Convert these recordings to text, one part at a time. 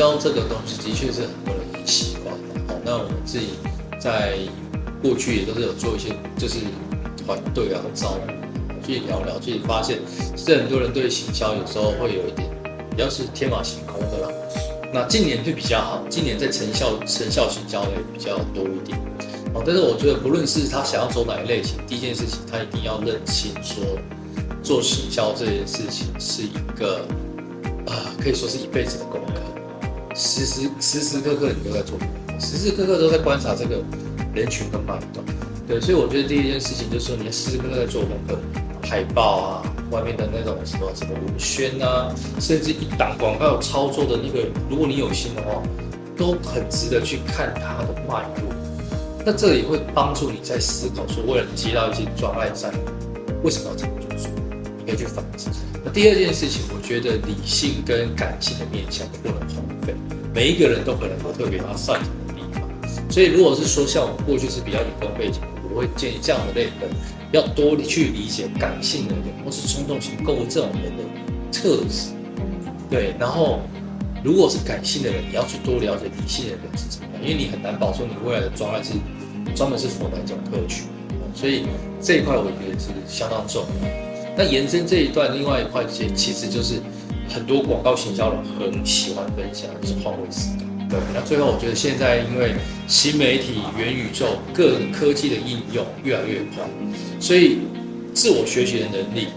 销这个东西的确是很多人很喜欢的。那我们自己在过去也都是有做一些，就是团队啊招募，去聊聊，去发现，其实很多人对行销有时候会有一点，比较是天马行空的啦。那今年就比较好，今年在成效成效行销也比较多一点。哦，但是我觉得不论是他想要走哪一类型，第一件事情他一定要认清说，做行销这件事情是一个，可以说是一辈子的功课，时时时时刻刻你都在做，时时刻刻都在观察这个人群跟脉动。对，所以我觉得第一件事情就是说，你要时时刻刻在做功课，海报啊，外面的那种什么什么文宣啊，甚至一档广告操作的那个，如果你有心的话，都很值得去看它的脉络。那这也会帮助你在思考说，为了接到一些专案上，为什么要这么去做？你可以去反思。那第二件事情，我觉得理性跟感性的面向不能荒废。每一个人都可能有特别他擅长的地方，所以如果是说像我过去是比较理工背景，我会建议这样的类人要多去理解感性的人或是冲动型购物这种人的特质。对，然后如果是感性的人，你要去多了解理性的人是怎么样，因为你很难保证你未来的专案是专门是符合哪种特区，所以这一块我觉得是相当重要。那延伸这一段，另外一块其其实就是很多广告行销人很喜欢分享，就是换位思考。对，那最后我觉得现在因为新媒体、元宇宙各种科技的应用越来越快，所以自我学习的能力、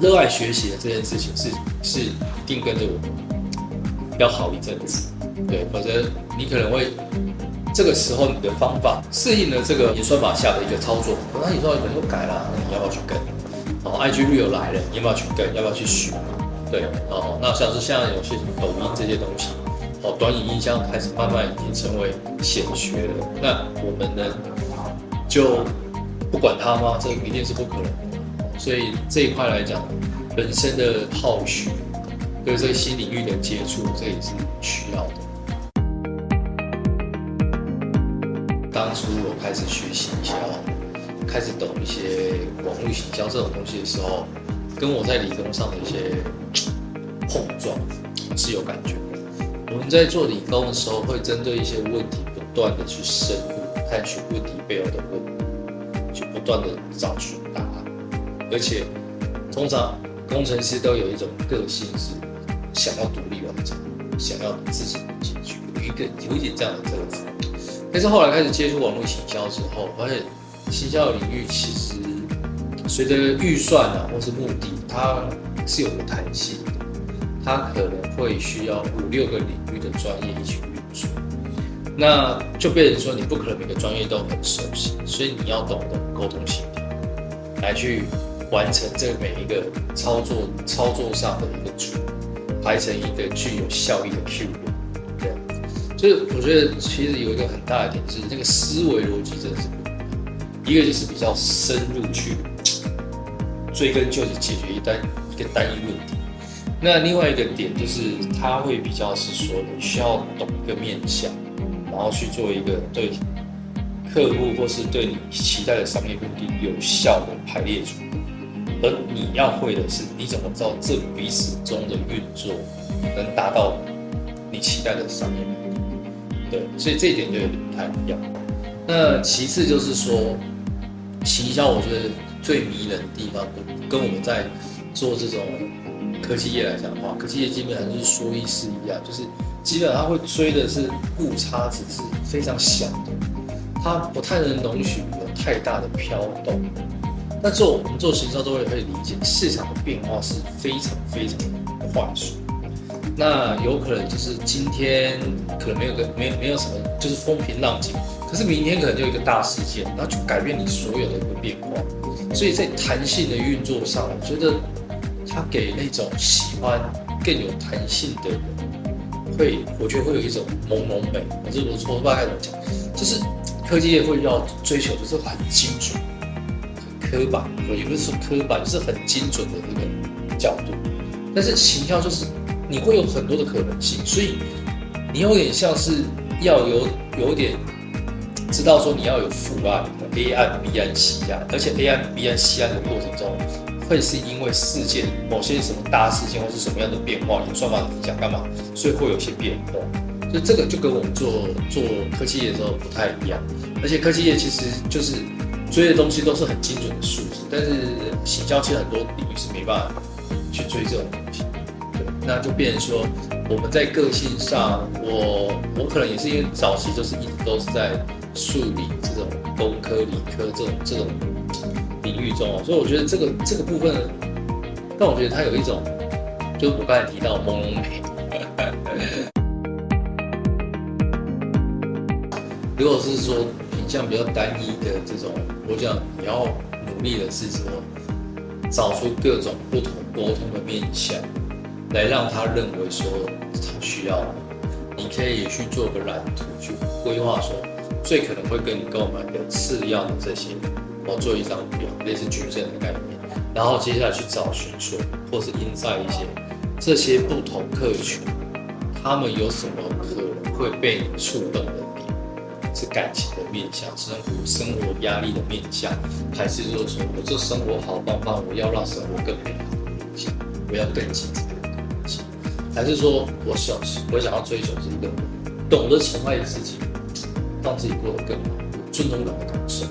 热爱学习的这件事情是是一定跟着我们要好一阵子。对，否则你可能会这个时候你的方法适应了这个演算法下的一个操作，那你说可能又改了，那你要不要去跟？哦，IG 率又来了，你要不要去跟？要不要去学？对，哦，那像是像有些什么抖音这些东西。哦，短影音箱开始慢慢已经成为显学了。那我们呢，就不管它吗？这一定是不可能的。所以这一块来讲，本身的好学，对这个新领域的接触，这也是需要的。当初我开始学行销，开始懂一些网络行销这种东西的时候，跟我在理工上的一些碰撞是有感觉。我们在做理工的时候，会针对一些问题，不断的去深入探寻问题背后的问题，去不断的找寻答案。而且，通常工程师都有一种个性，是想要独立完成，想要自己解决，有一个有一点这样的特质。但是后来开始接触网络行销之后，发现行销领域其实随着预算啊，或是目的，它是有个弹性。的它可能会需要五六个领域的专业一起运作，那就变成说你不可能每个专业都很熟悉，所以你要懂得沟通协调，来去完成这每一个操作操作上的一个组，排成一个具有效益的 Q 这样子。所以我觉得其实有一个很大的点是，那个思维逻辑真的是一。个就是比较深入去追根究底解决一单一个单一问题。那另外一个点就是，他会比较是说，你需要懂一个面向，然后去做一个对客户或是对你期待的商业目的有效的排列组合。而你要会的是，你怎么知道这彼此中的运作能达到你期待的商业目的？对，所以这一点就有点不太一样。那其次就是说，行销我觉得最迷人的地方，跟我们在做这种。科技业来讲的话，科技业基本上就是说一是一样，就是基本上会追的是误差值是非常小的，它不太能容许有太大的飘动。那做我们做行销都会可以理解，市场的变化是非常非常快速。那有可能就是今天可能没有个没没有什么，就是风平浪静，可是明天可能就一个大事件，然后就改变你所有的一个变化。所以在弹性的运作上，我觉得。它给那种喜欢更有弹性的人，会我觉得会有一种朦胧美。我这我我不知道怎么讲，就是科技业会要追求的是很精准、很刻板，也不是说刻板，就是很精准的那个角度。但是行销就是你会有很多的可能性，所以你有点像是要有有点知道说你要有副案、A 案、B 案、C 案，而且 A 案、B 案、C 案的过程中。会是因为事件某些什么大事件或是什么样的变化，演算法影响干嘛，所以会有些变化。就这个就跟我们做做科技业的时候不太一样，而且科技业其实就是追的东西都是很精准的数字，但是行销其实很多领域是没办法去追这种东西。对，那就变成说我们在个性上，我我可能也是因为早期就是一直都是在数理这种工科、理科这种这种领域中，所以我觉得这个这个部分，但我觉得它有一种，就是我刚才提到朦胧美。如果是说品相比较单一的这种，我讲你要努力的是说，找出各种不同沟通的面向，来让他认为说他需要。你可以去做个蓝图，去规划说最可能会跟你购买的次要的这些，我做一张表，类似矩阵的概念。然后接下来去找寻说，或是印在一些这些不同客群，他们有什么可能会被你触动的点。是感情的面向，生活生活压力的面向，还是说说我这生活好棒棒，我要让生活更美好的面向，我要更精彩，还是说我想我想要追求是一个懂得宠爱自己，让自己过得更好，尊重感的感受，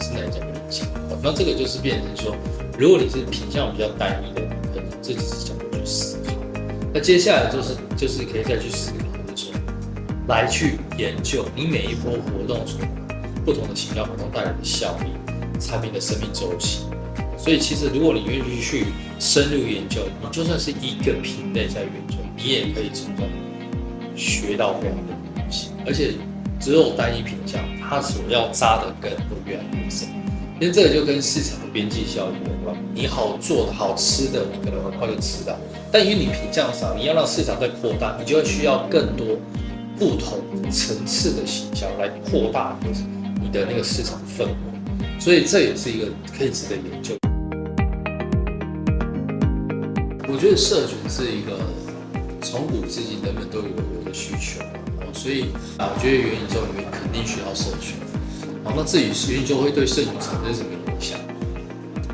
是哪一种面向？那这个就是变成说，如果你是品相比较单一的，可能这只是角度去思考。那接下来就是就是可以再去思考。来去研究你每一波活动所不同的行销活动带来的效益，产品的生命周期。所以其实如果你愿意去深入研究，你就算是一个品类在研究，你也可以从中学到非常多东西。而且只有单一品项，它所要扎的根会越来越深。因为这个就跟市场的边际效应有关。你好做的好吃的，你可能很快就吃到，但因为你品相少，你要让市场再扩大，你就会需要更多。不同层次的行销来扩大你的那个市场份额，所以这也是一个可以值得研究。我觉得社群是一个从古至今人们都有有的需求，哦所以啊，我觉得元宇宙里面肯定需要社群。好，那至于元宇宙会对社群产生什么影响？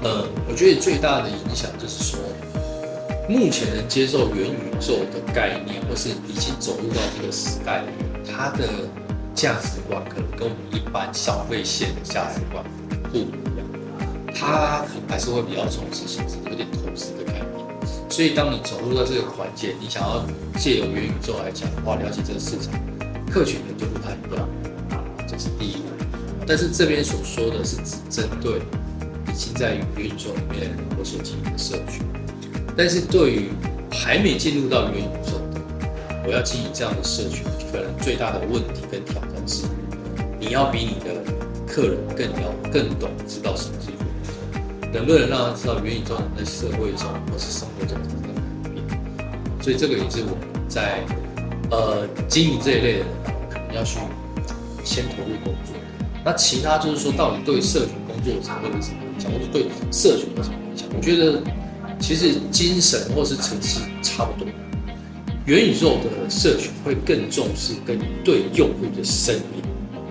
呃，我觉得最大的影响就是说。目前能接受元宇宙的概念，或是已经走入到这个时代的人，他的价值观可能跟我们一般消费线的价值观不一样。他还是会比较重视形式，有点投资的概念。所以，当你走入到这个环节，你想要借由元宇宙来讲的话，了解这个市场，客群可能就不太一样啊。这是第一个。但是这边所说的是只针对已经在元宇宙里面我所经营的社群。但是对于还没进入到元宇宙的，我要经营这样的社群，可能最大的问题跟挑战是，你要比你的客人更了更懂知道什么是元宇宙，能不能让他知道元宇宙在社会中或是生活中的改变？所以这个也是我们在呃经营这一类的，可能要去先投入工作。那其他就是说，到底对社群工作者会有什么影响，或者对社群有什么影响？我觉得。其实精神或是层次差不多，元宇宙的社群会更重视跟对用户的声音，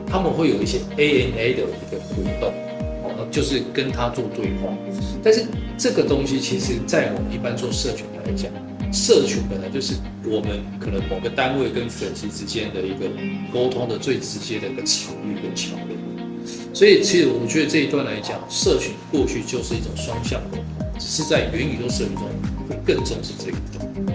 他们会有一些 A N A 的一个互动，就是跟他做对话。但是这个东西其实，在我们一般做社群来讲，社群本来就是我们可能某个单位跟粉丝之间的一个沟通的最直接的一个场域跟桥梁。所以，其实我觉得这一段来讲，社群过去就是一种双向沟通。只是在元宇宙社会中会更重视这一种。